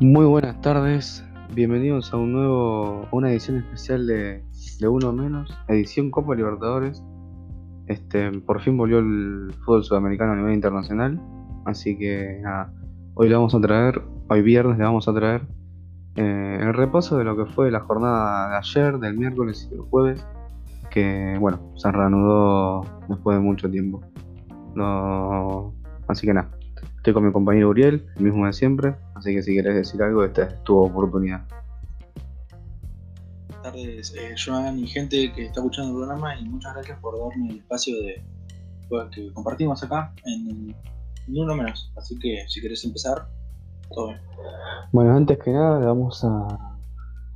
Muy buenas tardes, bienvenidos a un nuevo, una edición especial de, Uno Menos, edición Copa Libertadores. Este, por fin volvió el fútbol sudamericano a nivel internacional, así que nada, hoy le vamos a traer, hoy viernes le vamos a traer eh, el repaso de lo que fue la jornada de ayer, del miércoles y del jueves, que bueno, se reanudó después de mucho tiempo. No, así que nada, estoy con mi compañero Uriel, el mismo de siempre, así que si querés decir algo, esta es tu oportunidad. Buenas tardes, eh, Joan y gente que está escuchando el programa y muchas gracias por darme el espacio de pues, que compartimos acá en, en uno menos. Así que si querés empezar, todo bien. Bueno, antes que nada, vamos a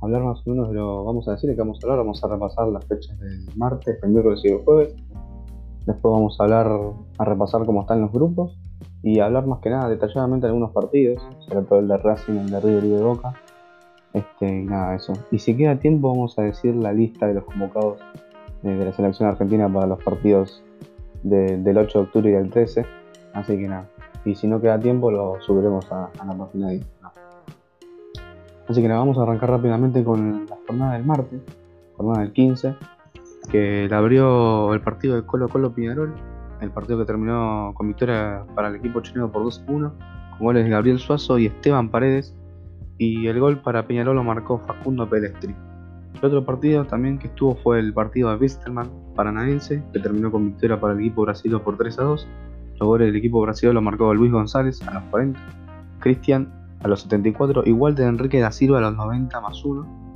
hablar más o menos de lo. Vamos a decir de qué vamos a hablar. Vamos a repasar las fechas del martes, el miércoles y el jueves. Después vamos a hablar, a repasar cómo están los grupos y hablar más que nada detalladamente de algunos partidos, sobre todo el de Racing, el de River y de Boca. Este, nada, eso. Y si queda tiempo, vamos a decir la lista de los convocados de, de la selección argentina para los partidos de- del 8 de octubre y del 13. Así que nada. Y si no queda tiempo, lo subiremos a, la página de Instagram. Así que nada, vamos a arrancar rápidamente con la jornada del martes, jornada del 15, que la abrió el partido de Colo Colo Piñarol, el partido que terminó con victoria para el equipo chileno por 2-1, con goles de Gabriel Suazo y Esteban Paredes, y el gol para Peñarol lo marcó Facundo Pelestri. El otro partido también que estuvo fue el partido de Wisterman Paranaense, que terminó con victoria para el equipo brasileño por 3 a 2. Los goles del equipo brasileño lo marcó Luis González a los 40, Cristian a los 74 y Walter Enrique da Silva a los 90 más 1.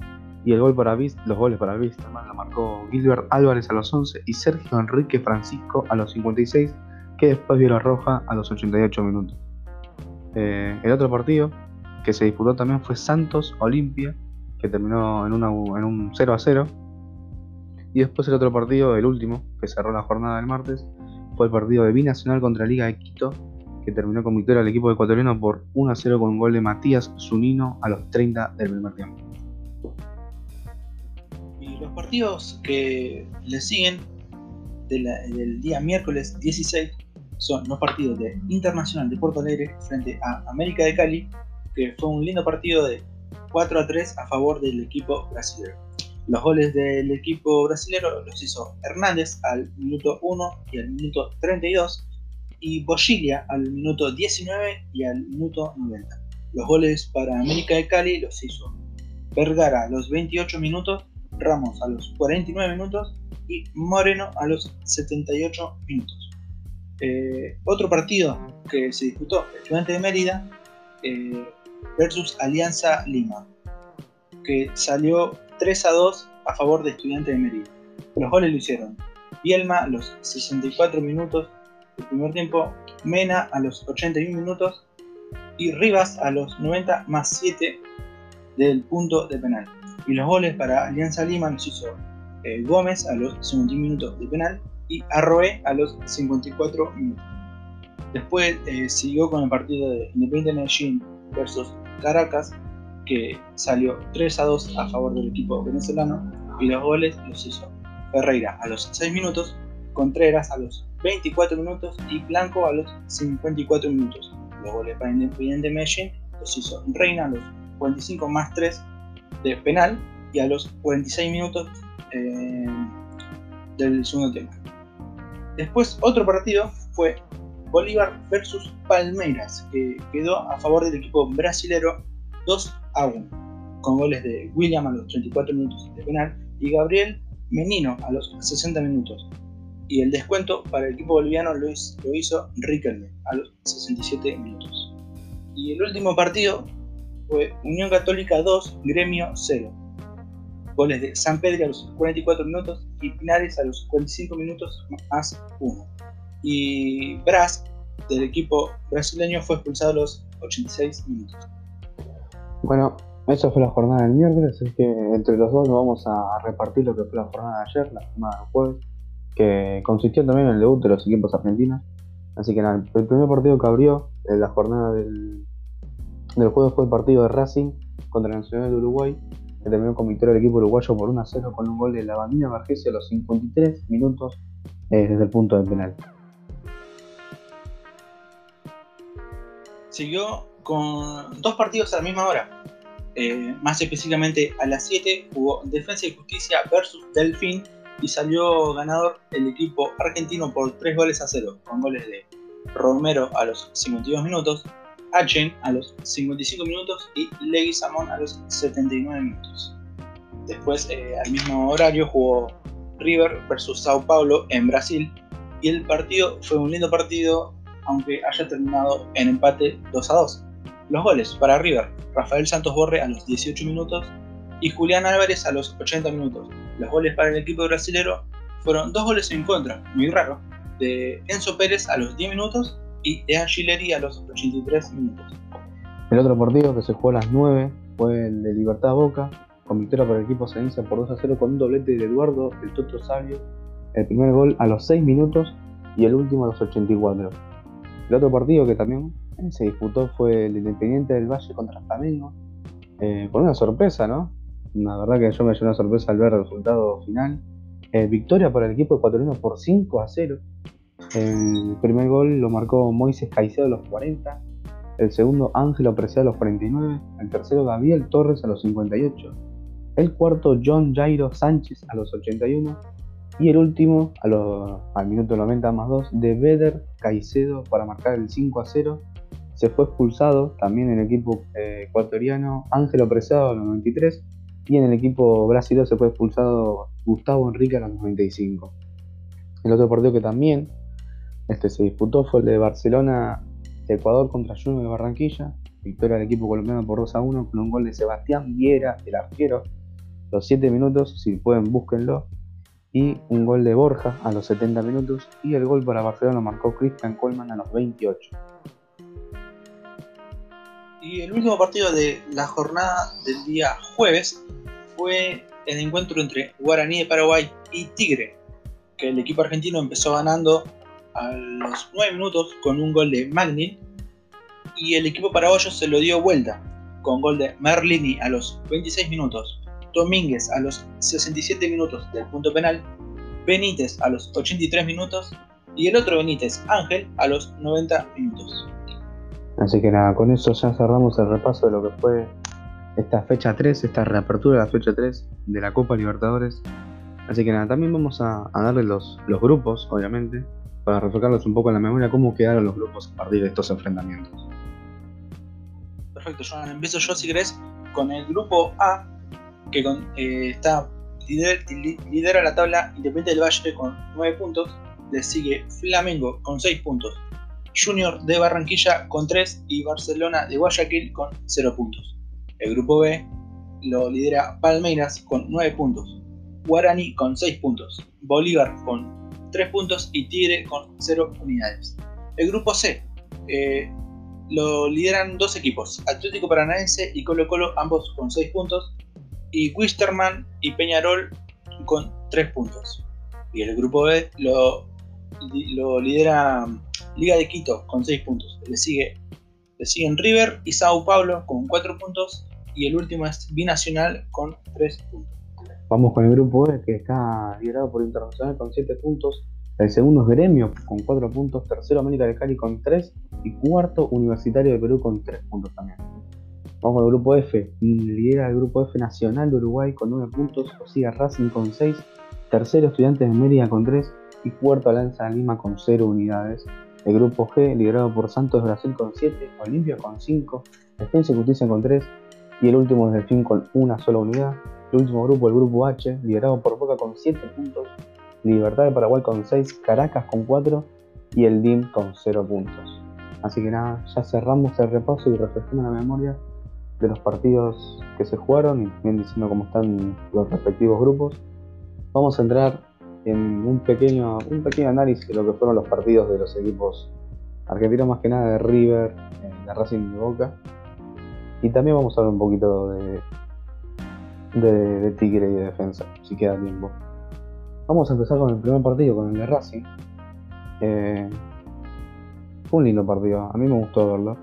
Y el gol para Vis- los goles para Wisterman lo marcó Gilbert Álvarez a los 11 y Sergio Enrique Francisco a los 56, que después vio la roja a los 88 minutos. Eh, el otro partido que se disputó también fue Santos Olimpia, que terminó en, un 0 a 0. Y después el otro partido, el último, que cerró la jornada del martes, fue el partido de Binacional contra Liga de Quito, que terminó con victoria del equipo ecuatoriano por 1 a 0 con un gol de Matías Zunino a los 30 del primer tiempo. Los partidos que le siguen del día miércoles 16 son los partidos de Internacional de Porto Alegre frente a América de Cali, que fue un lindo partido de 4 a 3 a favor del equipo brasileño. Los goles del equipo brasileño los hizo Hernández al minuto 1 y al minuto 32 y Bogilia al minuto 19 y al minuto 90. Los goles para América de Cali los hizo Vergara a los 28 minutos, Ramos a los 49 minutos y Moreno a los 78 minutos. Eh, otro partido que se disputó, Estudiante de Mérida eh, versus Alianza Lima, que salió 3 a 2 a favor de Estudiante de Mérida. Los goles lo hicieron Bielma a los 64 minutos del primer tiempo, Mena a los 81 minutos y Rivas a los 90 más 7 del punto de penal. Y los goles para Alianza Lima los hizo eh, Gómez a los 51 minutos de penal y Arroé a los 54 minutos. Después eh, siguió con el partido de Independiente Medellín versus Caracas, que salió 3 a 2 a favor del equipo venezolano y los goles los hizo Ferreira a los 6 minutos, Contreras a los 24 minutos y Blanco a los 54 minutos. Los goles para Independiente Medellín los hizo Reina a los 45 más 3 de penal y a los 46 minutos eh, del segundo tiempo. Después otro partido fue Bolívar versus Palmeiras, que quedó a favor del equipo brasilero 2 a 1, con goles de William a los 34 minutos de penal y Gabriel Menino a los 60 minutos. Y el descuento para el equipo boliviano lo hizo, lo hizo Riquelme a los 67 minutos. Y el último partido fue Unión Católica 2, Gremio 0. Goles de San Pedro a los 44 minutos y Pinares a los 45 minutos más 1. Y Braz, del equipo brasileño, fue expulsado a los 86 minutos. Bueno, esa fue la jornada del miércoles, así que entre los dos nos vamos a repartir lo que fue la jornada de ayer, la jornada del jueves, que consistió también en el debut de los equipos argentinos. Así que el primer partido que abrió en la jornada del, del jueves fue el partido de Racing contra el Nacional de Uruguay, que terminó con victoria del equipo uruguayo por 1 a 0 con un gol de la bandina a los 53 minutos eh, desde el punto de penal. Siguió con dos partidos a la misma hora. Eh, más específicamente a las 7 jugó Defensa y Justicia versus Delfín y salió ganador el equipo argentino por 3 goles a 0, con goles de Romero a los 52 minutos, Achen a los 55 minutos y Leguizamón a los 79 minutos. Después, eh, al mismo horario, jugó River versus Sao Paulo en Brasil y el partido fue un lindo partido, aunque haya terminado en empate 2 a 2. Los goles para River, Rafael Santos Borre a los 18 minutos y Julián Álvarez a los 80 minutos. Los goles para el equipo brasilero fueron dos goles en contra, muy raro, de Enzo Pérez a los 10 minutos y de Angileri a los 83 minutos. El otro partido que se jugó a las 9 fue el de Libertad Boca, con victoria por el equipo Ceniza por 2 a 0 con un doblete de Eduardo, el Toto Sabio, el primer gol a los 6 minutos y el último a los 84. El otro partido que también se disputó fue el Independiente del Valle contra Flamengo, eh, con una sorpresa, ¿no? La verdad que yo me llevé una sorpresa al ver el resultado final. Eh, victoria por el equipo ecuatoriano por 5 a 0. El primer gol lo marcó Moises Caicedo a los 40, el segundo Ángelo Preciado a los 49, el tercero Gabriel Torres a los 58, el cuarto John Jairo Sánchez a los 81 y el último al minuto 90 más 2 de Beder Caicedo para marcar el 5 a 0. Se fue expulsado también el equipo eh, ecuatoriano Ángelo Preciado a los 93 y en el equipo brasileño se fue expulsado Gustavo Enrique a los 95. El otro partido que también este, se disputó fue el de Barcelona Ecuador contra Junior de Barranquilla. Victoria del equipo colombiano por 2 a 1 con un gol de Sebastián Viera, el arquero, los 7 minutos, si pueden búsquenlo. Y un gol de Borja a los 70 minutos. Y el gol para Barcelona marcó Christian Colman a los 28. Y el último partido de la jornada del día jueves fue el encuentro entre Guaraní de Paraguay y Tigre, que el equipo argentino empezó ganando a los 9 minutos con un gol de Magnin y el equipo paraguayo se lo dio vuelta con gol de Merlini a los 26 minutos, Domínguez a los 67 minutos del punto penal, Benítez a los 83 minutos y el otro Benítez, Ángel, a los 90 minutos. Así que nada, con eso ya cerramos el repaso de lo que fue esta fecha 3, esta reapertura de la fecha 3 de la Copa Libertadores. Así que nada, también vamos a, darle los, los grupos, obviamente, para reflejarlos un poco en la memoria cómo quedaron los grupos a partir de estos enfrentamientos. Perfecto, Joan. Empiezo yo, si querés, con el grupo A, que eh, está lidera la tabla Independiente del Valle con 9 puntos. Le sigue Flamengo con 6 puntos. Junior de Barranquilla con 3 y Barcelona de Guayaquil con 0 puntos. El grupo B lo lidera Palmeiras con 9 puntos. Guarani con 6 puntos. Bolívar con 3 puntos y Tigre con 0 unidades. El grupo C eh, lo lideran dos equipos, Atlético Paranaense y Colo Colo, ambos con 6 puntos, y Wisterman y Peñarol con 3 puntos. Y el grupo B lo, lo lidera Liga de Quito con 6 puntos. Le, sigue, le siguen River y Sao Paulo con 4 puntos, y el último es Binacional con 3 puntos. Vamos con el grupo E que está liderado por Internacional con 7 puntos. El segundo es Gremio con 4 puntos. Tercero América de Cali con 3. Y cuarto Universitario de Perú con 3 puntos también. Vamos con el grupo F. Lidera el grupo F Nacional de Uruguay con 9 puntos. O sigue Racing con 6. Tercero Estudiantes de Mérida con 3. Y cuarto Alianza de Lima con 0 unidades. El grupo G, liderado por Santos Brasil con 7, Olimpia con 5, Defensa y Justicia con 3 y el último es Delfín con una sola unidad. El último grupo, el grupo H, liderado por Boca con 7 puntos, Libertad de Paraguay con 6, Caracas con 4 y el DIM con 0 puntos. Así que nada, ya cerramos el repaso y refrescando la memoria de los partidos que se jugaron y bien diciendo cómo están los respectivos grupos. Vamos a entrar en un pequeño, un pequeño análisis de lo que fueron los partidos de los equipos argentinos, más que nada de River, de Racing y Boca. Y también vamos a hablar un poquito de, de, Tigre y de defensa, si queda tiempo. Vamos a empezar con el primer partido, con el de Racing. Eh, fue un lindo partido, a mí me gustó verlo.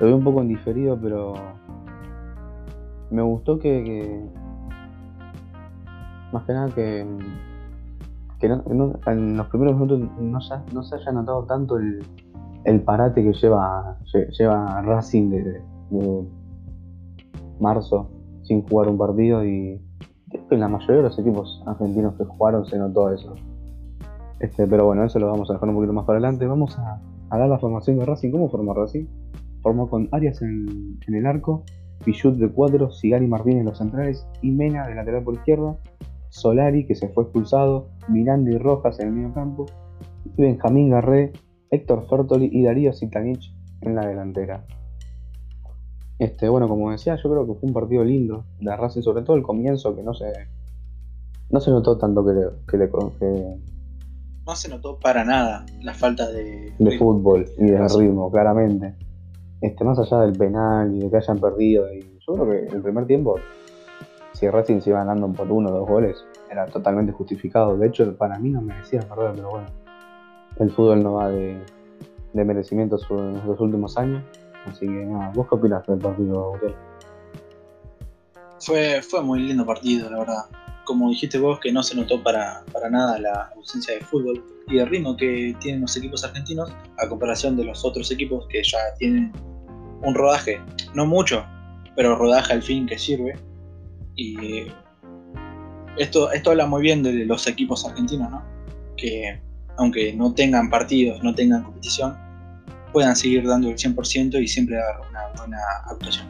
Lo vi un poco indiferido, pero me gustó que, más que nada que, que en los primeros minutos no, se haya notado tanto el, el parate que lleva, lleva Racing de, marzo sin jugar un partido y en la mayoría de los equipos argentinos que jugaron se notó eso. Este, pero bueno, eso lo vamos a dejar un poquito más para adelante. Vamos a, dar la formación de Racing. ¿Cómo formó Racing? Formó con Arias en, el arco, Pichut de cuadro, Sigari Martínez en los centrales y Mena de lateral por izquierda, Solari que se fue expulsado, Miranda y Rojas en el medio campo, Benjamín Garré, Héctor Fertoli y Darío Sitanich en la delantera. Este, bueno, como decía, yo creo que fue un partido lindo de Racing, sobre todo el comienzo, que no se, no se notó tanto que, le, que, No se notó para nada la falta de... De fútbol y de ritmo, claramente. Este, más allá del penal y de que hayan perdido, y yo creo que el primer tiempo, si Racing se iba ganando por uno o dos goles, era totalmente justificado. De hecho, para mí no merecía perder, pero bueno, el fútbol no va de, de merecimientos en los últimos años. Así que nada, ¿vos qué opinaste del partido, Fue, fue muy lindo partido, la verdad. Como dijiste vos, que no se notó para, para nada la ausencia de fútbol y de ritmo que tienen los equipos argentinos a comparación de los otros equipos que ya tienen un rodaje, no mucho, pero rodaje al fin que sirve. Y esto, esto habla muy bien de los equipos argentinos, ¿no? Que aunque no tengan partidos, no tengan competición, puedan seguir dando el 100% y siempre dar una buena actuación.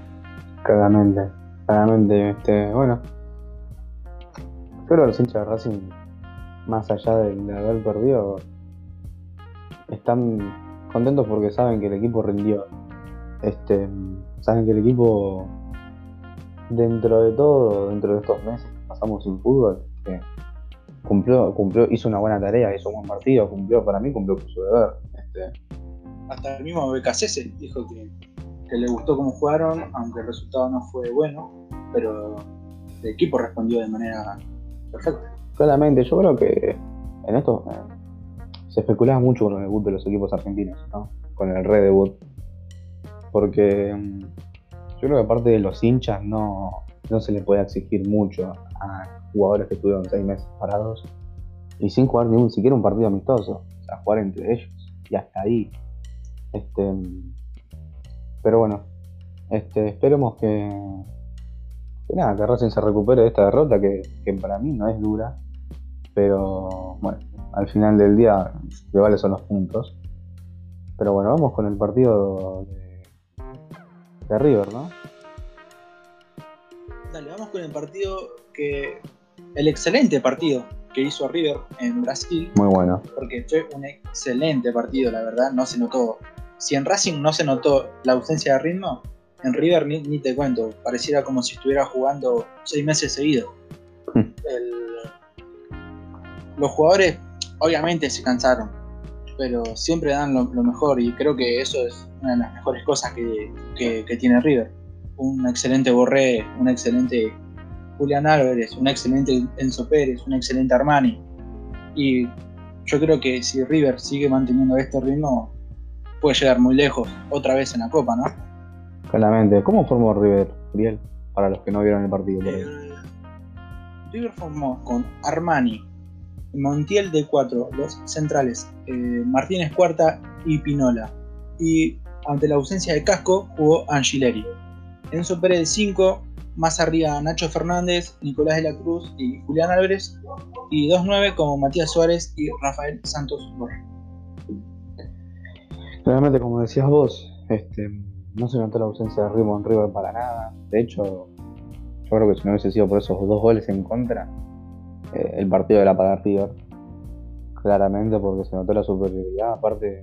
Claramente, claramente, este, bueno. Yo creo que los hinchas de Racing, más allá de, haber perdido, están contentos porque saben que el equipo rindió. Este, saben que el equipo, dentro de todo, dentro de estos meses que pasamos sin fútbol, cumplió, cumplió, hizo una buena tarea, hizo un buen partido, cumplió para mí, cumplió con su deber. Este, hasta el mismo BKC dijo que, le gustó cómo jugaron, aunque el resultado no fue bueno, pero el equipo respondió de manera perfecta. Claramente, yo creo que en esto eh, se especulaba mucho con el debut de los equipos argentinos, ¿no? con el redebut, porque mm, yo creo que aparte de los hinchas no, no se le puede exigir mucho a jugadores que estuvieron seis meses parados y sin jugar ni un, siquiera un partido amistoso, o sea, jugar entre ellos y hasta ahí. Este, pero bueno, este, esperemos que, que nada, que Racing se recupere de esta derrota que, para mí no es dura, pero bueno, al final del día lo que vale son los puntos. Pero bueno, vamos con el partido de, de River, ¿no? Dale, vamos con el partido que. El excelente partido que hizo River en Brasil. Muy bueno. Porque fue un excelente partido, la verdad. No se notó si en Racing no se notó la ausencia de ritmo, en River ni, te cuento, pareciera como si estuviera jugando seis meses seguidos. Hmm. los jugadores obviamente se cansaron, pero siempre dan lo, mejor y creo que eso es una de las mejores cosas que, tiene River. Un excelente Borré, un excelente Julián Álvarez, un excelente Enzo Pérez, un excelente Armani. Y yo creo que si River sigue manteniendo este ritmo, puede llegar muy lejos otra vez en la Copa, ¿no? Claramente. ¿Cómo formó River, Uriel? Para los que no vieron el partido. Eh, River formó con Armani, Montiel de 4, los centrales, eh, Martínez Cuarta y Pinola. Y ante la ausencia de Casco jugó Angileri. Enzo Pérez de 5, más arriba Nacho Fernández, Nicolás de la Cruz y Julián Álvarez. Y 2-9 como Matías Suárez y Rafael Santos Borja. Realmente, como decías vos, este, no se notó la ausencia de en River para nada. De hecho, yo creo que si no hubiese sido por esos dos goles en contra, eh, el partido era para River. Claramente, porque se notó la superioridad. Aparte,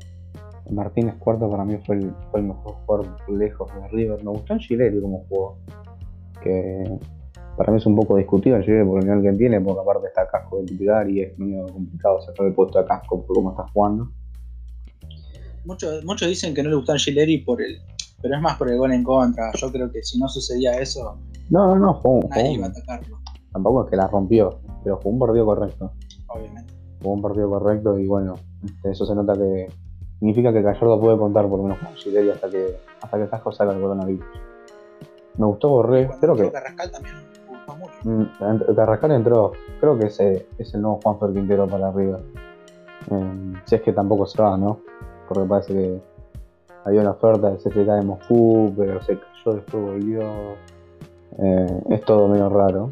Martínez Cuarto para mí fue el, mejor jugador lejos de River. Me gustó Giletti como jugó. Que para mí es un poco discutido el Giletti por el nivel que tiene, porque aparte está Casco de titular y es medio complicado sacar el puesto a Casco por cómo está jugando. Muchos, muchos dicen que no le gustó Angileri por el. Pero es más por el gol en contra. Yo creo que si no sucedía eso. No, no, no, nadie iba a atacarlo. Tampoco es que la rompió, pero jugó un partido correcto. Obviamente. Jugó un partido correcto y bueno, eso se nota que. Significa que Gallardo puede contar por lo menos con Angileri hasta que, hasta que Casco salga el coronavirus. Me gustó Borré, creo que. Carrascal también gustó mucho. Mm, Carrascal entró, creo que ese es el nuevo Juan Quintero para arriba. Eh, si es que tampoco se va, ¿no? Porque parece que había una oferta del CSK de Moscú, pero se cayó, después volvió. Eh, es todo medio raro.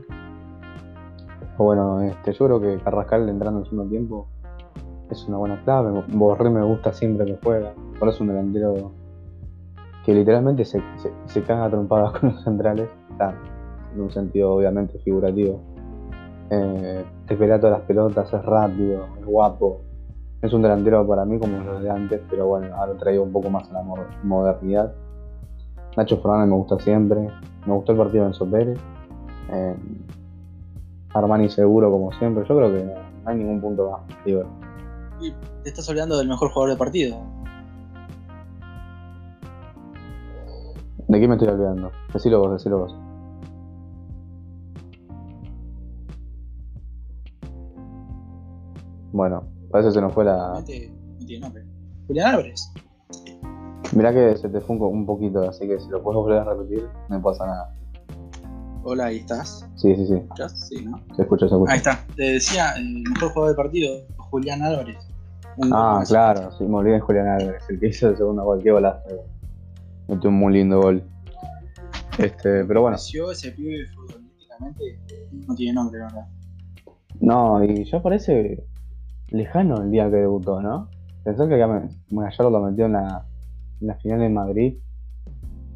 Bueno, este, yo creo que Carrascal entrando en el segundo tiempo es una buena clave. Borré me gusta siempre que juega. Por eso un delantero que literalmente se, se, caga trompadas con los centrales. en un sentido obviamente figurativo. Eh, te pelea todas las pelotas, es rápido, es guapo. Es un delantero para mí como los de antes, pero bueno, ahora traigo un poco más a la modernidad. Nacho Fernández me gusta siempre. Me gustó el partido de Enzo Pérez. Eh, Armani seguro como siempre. Yo creo que no, hay ningún punto más. Y te estás hablando del mejor jugador del partido. ¿De qué me estoy olvidando? Decilo vos, decilo vos. Bueno, parece que se nos fue la. No tiene nombre. Julián Álvarez. Mirá que se te fue un, poquito, así que si lo puedes volver a repetir, no pasa nada. Hola, ahí estás. Sí, sí, sí. ¿Me escuchas? Sí, ¿no? Se escucha, se escucha. Ahí está. Te decía, el mejor jugador del partido, Julián Álvarez. ah, claro, sí, me olvidé de Julián Álvarez, el que hizo el segundo gol, qué golazo. Metió un muy lindo gol. Este, pero bueno. ese pibe futbolísticamente no tiene nombre, ¿verdad? No, y ya parece lejano el día que debutó, ¿no? Pensó que ya lo metió en la, en la final de Madrid.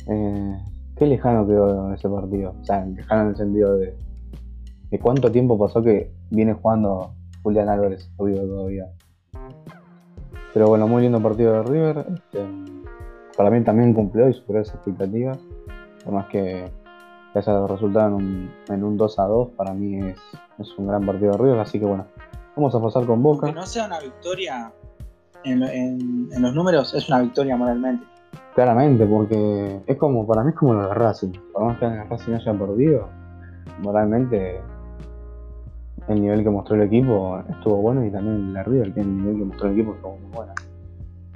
Eh, qué lejano quedó ese partido. O sea, lejano en el sentido de, de cuánto tiempo pasó que viene jugando Julián Álvarez, obvio todavía. Pero bueno, muy lindo partido de River. Este, para mí también cumplió y superó esas expectativas. Por más que, haya resultado en un, en un 2 a 2, para mí es, es un gran partido de River. Así que bueno, vamos a pasar con Boca. Que no sea una victoria en, en, los números, es una victoria moralmente. Claramente, porque es como, para mí es como lo de Racing. Por más que el Racing haya perdido, moralmente el nivel que mostró el equipo estuvo bueno y también la River, que el nivel que mostró el equipo estuvo muy bueno.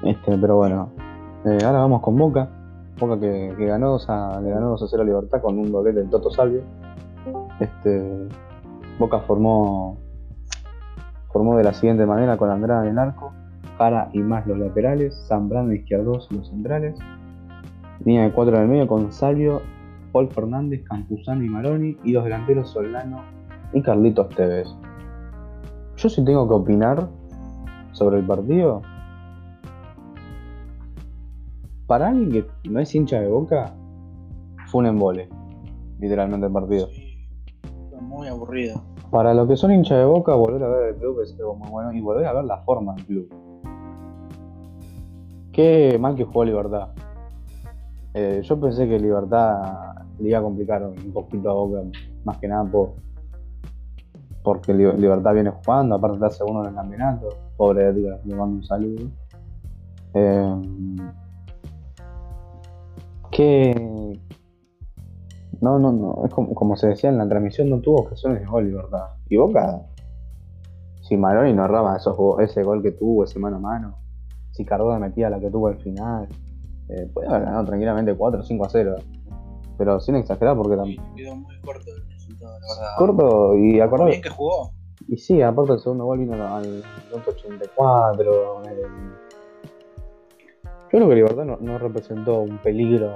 Este, pero bueno, eh, ahora vamos con Boca. Boca que, ganó, o le ganó 2 a 0 a Libertad con un doblete del Toto Salvio. Este, Boca formó formó de la siguiente manera con Andrade en el arco, Jara y más los laterales, Zambrano izquierdos los centrales, línea de 4 en el medio con Salvio, Paul Fernández, Campuzano y Maroni y los delanteros Solano y Carlitos Tevez. Yo sí tengo que opinar sobre el partido, para alguien que no es hincha de boca, fue un embole, literalmente el partido. Sí, fue muy aburrido. Para los que son hinchas de boca, volver a ver el club es algo muy bueno y volver a ver la forma del club. Qué mal que jugó Libertad. Eh, yo pensé que Libertad le iba a complicar un poquito a Boca, más que nada por, porque Libertad viene jugando, aparte de segundo en el campeonato. Pobre Edgar, le mando un saludo. Eh, que no, no, no, es como, como se decía en la transmisión, no tuvo ocasiones de gol, ¿verdad? Y Boca, si Maroni no erraba esos, ese gol que tuvo, ese mano a mano, si Cardona metía la que tuvo al final, eh, puede haber ganado tranquilamente 4 o 5 a 0. Pero sin exagerar, porque también. quedó muy corto el resultado, la verdad. Corto y acordado. bien que jugó. Y sí, aparte el segundo gol vino al 84. Yo creo que Libertad no, representó un peligro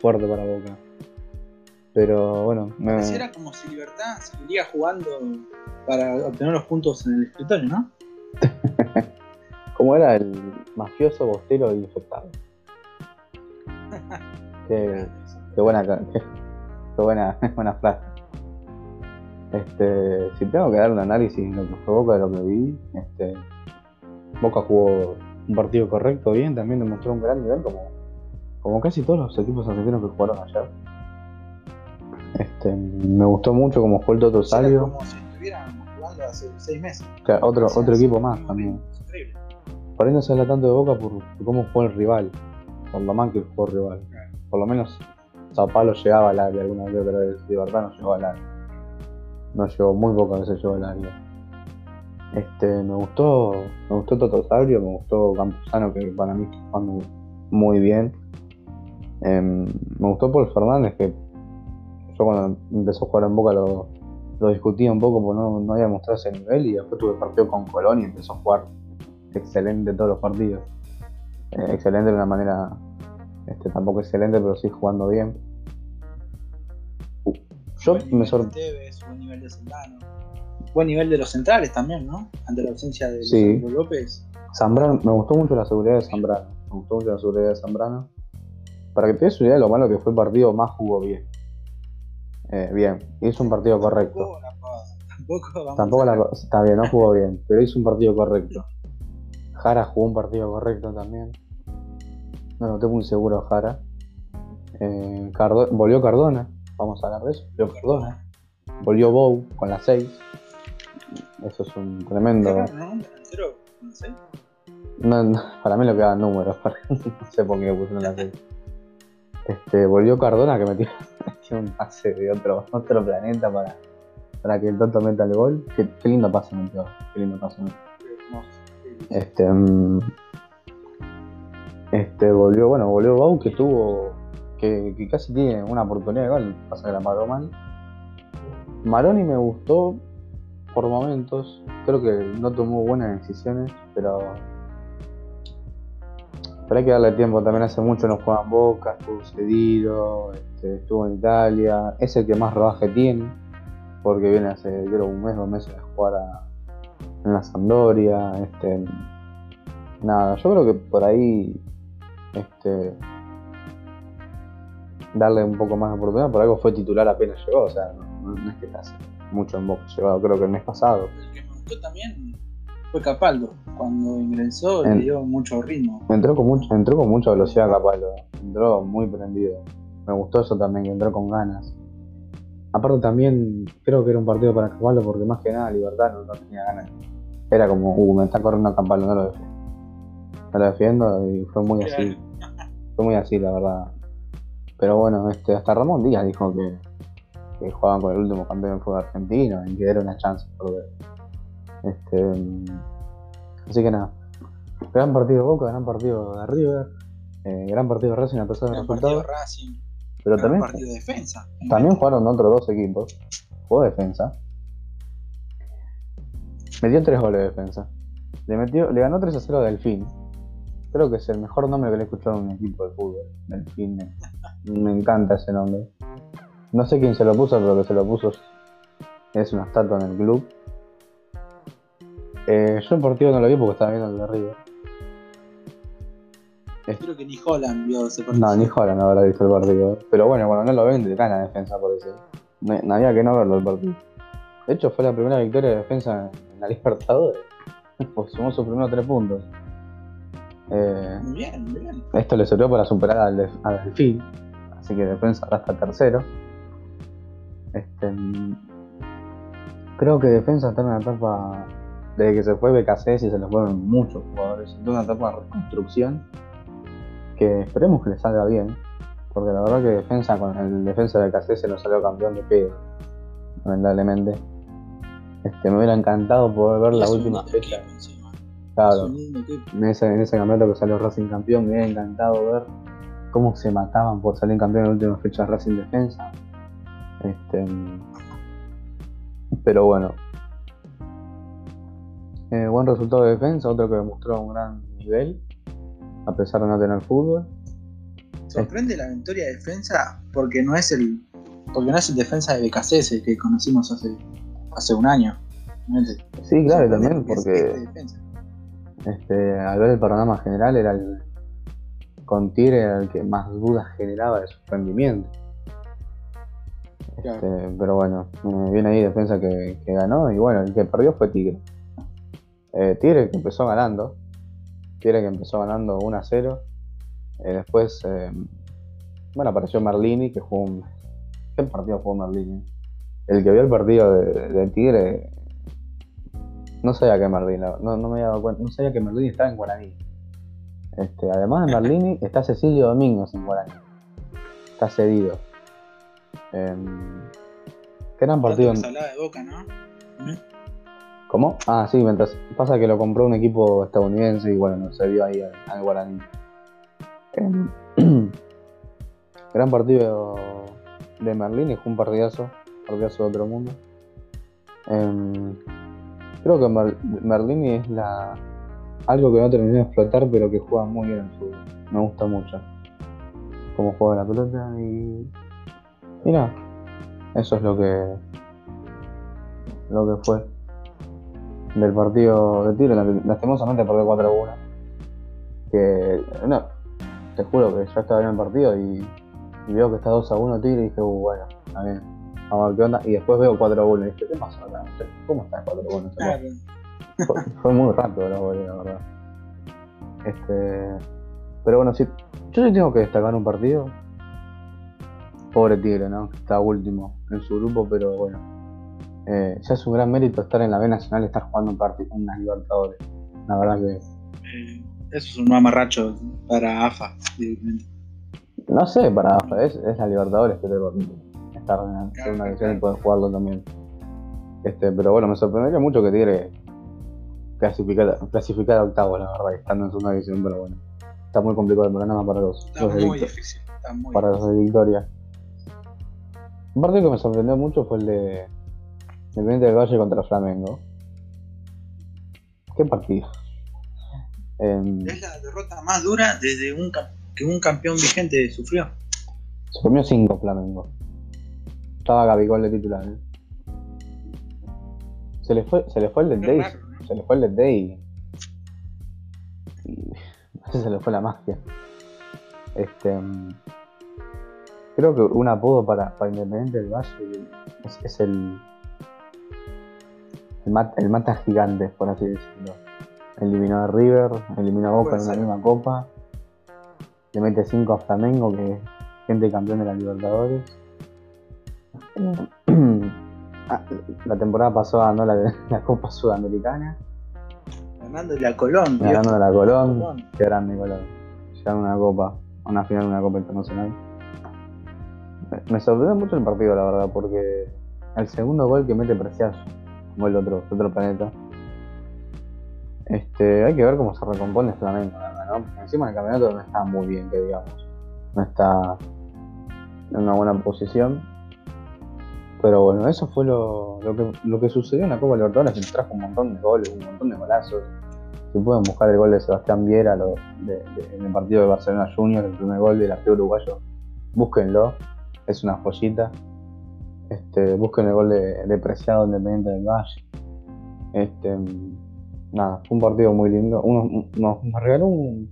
fuerte para Boca. Pero bueno. Me... Pareciera como si Libertad seguiría jugando para obtener los puntos en el escritorio, ¿no? como era el mafioso bostero infectado. qué, qué, buena, qué, buena, buena frase. Este, si tengo que dar un análisis de lo que fue Boca de lo que vi, este, Boca jugó un partido correcto, bien, también demostró un gran nivel como, como casi todos los equipos argentinos que jugaron ayer. Este, me gustó mucho como fue el Toto Salvio. Como si estuvieran jugando hace seis meses. otro, otro equipo más también. Por ahí no se habla tanto de Boca por, cómo fue el rival, por lo mal que fue el rival. Por lo menos Sao Paulo llegaba al área alguna vez, pero de verdad no llegó al área. No llegó, muy pocas veces llegó al área. Este, me gustó, me gustó Toto Sabrio, me gustó Campuzano, que para mí está jugando muy bien. Em, me gustó Paul Fernández, que yo cuando empezó a jugar en Boca lo, lo discutía un poco porque no, no había mostrado ese nivel y después tuve partido con Colón y empezó a jugar excelente todos los partidos. Eh, excelente de una manera, este, tampoco excelente, pero sí jugando bien. Yo Buen me sorprendí. buen nivel de. Buen nivel de los centrales también, ¿no? Ante la ausencia de Sí. López. Zambrano, me gustó mucho la seguridad de Zambrano. Me gustó mucho la seguridad de Zambrano. Para que te des una idea de lo malo que fue el partido, más jugó bien. Eh, bien, hizo un partido correcto. Tampoco la pavada, Tampoco vamos Tampoco a- la, está bien, no jugó bien, pero hizo un partido correcto. Jara jugó un partido correcto también. No, no estoy muy seguro Jara. Eh, Cardo- volvió Cardona, vamos a hablar de eso. Volvió Cardona. Volvió Bow con la 6. Eso es un tremendo. ¿no? Un no para mí lo que números. no sé por qué pusieron la 6. Este, volvió Cardona que metió, metió un pase de otro, planeta para, para que el Toto meta el gol. Qué, qué lindo pase metió. Qué lindo pase metió. Este, mm, este volvió, bueno, volvió Bau que tuvo, que, que casi tiene una oportunidad de gol, pasa que la paró mal. Maroni me gustó por momentos, creo que no tomó buenas decisiones, pero, pero hay que darle tiempo, también hace mucho no juega en Boca, estuvo cedido, este, estuvo en Italia, es el que más rodaje tiene, porque viene hace creo un mes, dos meses de jugar en la Sampdoria, este, nada, yo creo que por ahí, este, darle un poco más de oportunidad, por algo fue titular apenas llegó, o sea, no, es que hace mucho en Boca, llegó creo que el mes pasado. El que me también fue Capaldo. Cuando ingresó En- le dio mucho ritmo. Entró con, mucho, entró con mucha velocidad Capaldo, entró muy prendido, me gustó eso también, que entró con ganas. Aparte también creo que era un partido para Capaldo porque más que nada Libertad no, no tenía ganas. Era como, uh, me está corriendo Capaldo, no lo defiendo. No lo defiendo y fue muy así. Fue muy así, la verdad. Pero bueno, este, hasta Ramón Díaz dijo que, que jugaban con el último campeón del fútbol argentino y que era una chance por ver. Este, mm, así que nada. Gran partido de Boca, gran partido de River, eh, gran partido de Racing a pesar del resultado. Racing. Pero gran también, partido de defensa. también jugaron otros dos equipos. Jugó defensa. Metió tres goles de defensa. Le, metió, le ganó 3 a 0 a Delfín. Creo que es el mejor nombre que le he escuchado a un equipo de fútbol. Delfín. Me, me encanta ese nombre. No sé quién se lo puso, pero que se lo puso es una estatua en el club. Eh, yo el partido no lo vi porque estaba viendo el de River. Creo que ni Holland vio ese partido. No, ni Holland habrá visto el partido. Pero bueno, cuando no lo ven, la defensa por eso. No, no había que no verlo el partido. De hecho, fue la primera victoria de defensa en la Libertadores. Pues sumó sus primeros tres puntos. Eh, Muy bien, muy bien. esto le sirvió para superar al, Def- al Delfín. Así que defensa ahora está tercero. Este, mm, creo que defensa está en una etapa. Desde que se fue BKC y se le fueron muchos jugadores. Está en una etapa de reconstrucción. Que esperemos que le salga bien. Porque la verdad que defensa con el defensa de BKC se nos salió campeón de pedo. Lamentablemente. Este, me hubiera encantado poder ver la un última fecha. Claro en ese, en ese campeonato que salió Racing campeón, me hubiera encantado ver cómo se mataban por salir campeón en la última fecha de Racing Defensa. Este, pero bueno. Eh, buen resultado de defensa, otro que demostró un gran nivel, a pesar de no tener fútbol. Sorprende la victoria de defensa porque no es el porque no es el defensa de BKC que conocimos hace, hace un año. Sí, claro, y también es porque este este, al ver el panorama general era el con Tigre era el que más dudas generaba de su rendimiento. Claro. Este, pero bueno, eh, viene ahí defensa que, que ganó y bueno, el que perdió fue Tigre. Eh, Tigre que empezó ganando, Tigre que empezó ganando 1 a 0. Eh, después, eh, bueno, apareció Merlini que jugó un... ¿Qué partido jugó Merlini? El que vio el partido de, de Tigre no sabía que Merlini, no, no me había dado cuenta, no sabía que Merlini estaba en Guaraní. Este, además de Merlini está Cecilio Domingos en Guaraní. Está cedido. Em, qué gran partido. De Boca, ¿no? ¿Mm? ¿Cómo? Ah, sí, mientras pasa que lo compró un equipo estadounidense y bueno, no se vio ahí al, al Guaraní. Em, gran partido de Merlini, fue un partidazo, partidazo de otro mundo. Em, creo que Mer- es la algo que no terminé de explotar, pero que juega muy bien en fútbol. Me gusta mucho cómo juega la pelota y. Mira, eso es lo que. lo que fue del partido de Tigre. Lastimosamente perdió 4 1. Que. No, te juro que ya estaba bien el partido y, veo que está 2 a 1 Tigre y dije, uh, bueno, está bien. Vamos a ver qué onda. Y después veo 4 a 1 y dije, ¿qué pasó acá? ¿Cómo está 4 a 1? Claro. Fue, muy rápido la bola, la verdad. Este. Pero bueno, si yo sí tengo que destacar un partido. Pobre Tigre, ¿no? Está último en su grupo, pero bueno. Eh, ya es un gran mérito estar en la B Nacional y estar jugando un partido, unas Libertadores. La verdad que. Eh, eso es un mamarracho para AFA, No sé, para AFA, es, es la Libertadores que te permite estar en, una edición y poder jugarlo también. Este, pero bueno, me sorprendería mucho que Tigre clasificar, clasificar a octavos, la verdad, estando en segunda división, pero bueno. Está muy complicado el programa para los, está muy difícil, está muy para los de Victoria. Un partido que me sorprendió mucho fue el de Independiente del Valle contra Flamengo. ¿Qué partido? Em, es la derrota más dura desde un que un campeón vigente sufrió. Se comió 5 Flamengo. Estaba Gabigol de titular. ¿eh? Se le fue, se le fue el del Days se le fue el Day y, y se le fue la magia. Este, creo que un apodo para, para Independiente del Valle es, el, el, mata gigante, por así decirlo. Eliminó a River, eliminó a Boca en la misma copa, le mete 5 a Flamengo, que es gente campeón de la Libertadores. Ah, la temporada pasada ganó la, la Copa Sudamericana. Ganándole a Colón. Ganándole a Colón. Colón. Qué grande Colón. Ya una copa, una final de una copa internacional. Me, sorprendió mucho el partido, la verdad, porque el segundo gol que mete Preciado, gol de otro, otro planeta. Este, hay que ver cómo se recompone Flamengo, ¿no? encima el campeonato no está muy bien, que digamos. No está en una buena posición pero bueno, eso fue lo, que, lo que sucedió en la Copa Libertadores, que trajo un montón de goles, un montón de golazos. Si pueden buscar el gol de Sebastián Viera en el partido de Barcelona Junior, el primer gol del arquero uruguayo, búsquenlo, es una joyita. Este, busquen el gol de, de Preciado Independiente del Valle. Este, nada, fue un partido muy lindo. Uno, nos, regaló un.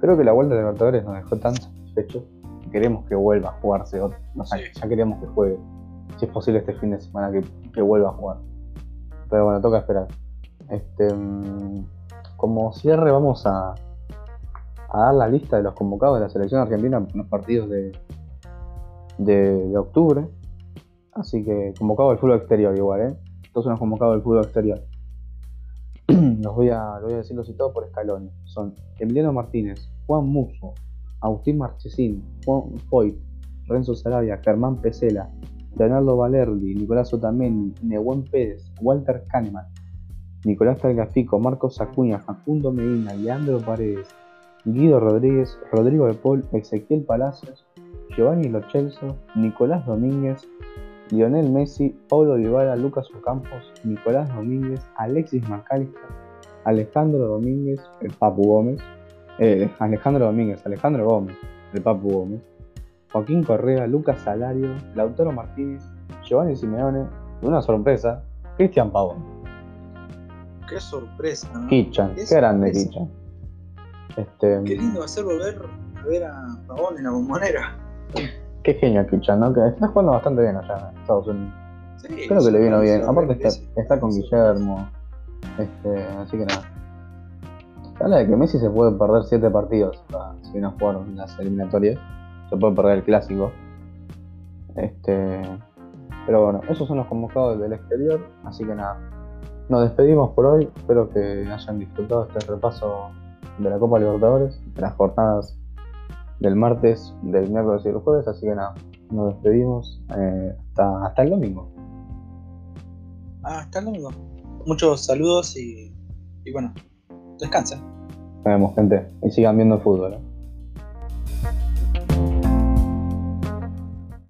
Creo que la vuelta de Libertadores nos dejó tan satisfechos. Queremos que vuelva a jugarse. O ya queríamos que juegue si es posible este fin de semana que, vuelva a jugar. Pero bueno, toca esperar. Este, como cierre vamos a, a dar la lista de los convocados de la selección argentina en los partidos de, de, octubre. Así que convocado del fútbol exterior igual, ¿eh? Todos son convocados del fútbol exterior. los voy a, voy a decir los citados por escalones. Son Emiliano Martínez, Juan Muso, Agustín Marchesín, Juan Foyt, Renzo Sarabia, Germán Pesela, Leonardo Valerdi, Nicolás Otamendi, Nehuen Pérez, Walter Kahneman, Nicolás Talgafico, Marcos Acuña, Facundo Medina, Leandro Paredes, Guido Rodríguez, Rodrigo de Paul, Ezequiel Palacios, Giovanni Lochelso, Nicolás Domínguez, Lionel Messi, Paulo Dybala, Lucas Ocampos, Nicolás Domínguez, Alexis McAllister, Alejandro Domínguez, el Papu Gómez, eh, Alejandro Domínguez, Alejandro Gómez, el Papu Gómez, Joaquín Correa, Lucas Salario, Lautaro Martínez, Giovanni Simeone una sorpresa, Cristian Pavón. Qué sorpresa, ¿no? Kichan, qué, grande Kichan. Este, qué lindo va a ser volver a Pavón en la bombonera. Qué genio Kichan, ¿no? Que está jugando bastante bien allá en Estados Unidos. Sí, Creo que le vino bien. Aparte está, con Guillermo. Este, así que nada. Habla de que Messi se puede perder 7 partidos si no jugaron las eliminatorias se puede perder el clásico. Este, pero bueno, esos son los convocados del exterior, así que nada. Nos despedimos por hoy, espero que hayan disfrutado este repaso de la Copa Libertadores, de las jornadas del martes, del miércoles y del jueves, así que nada, nos despedimos eh, hasta, hasta el domingo. Hasta el domingo. Muchos saludos y, y bueno, descansen. Nos vemos gente y sigan viendo el fútbol. ¿eh?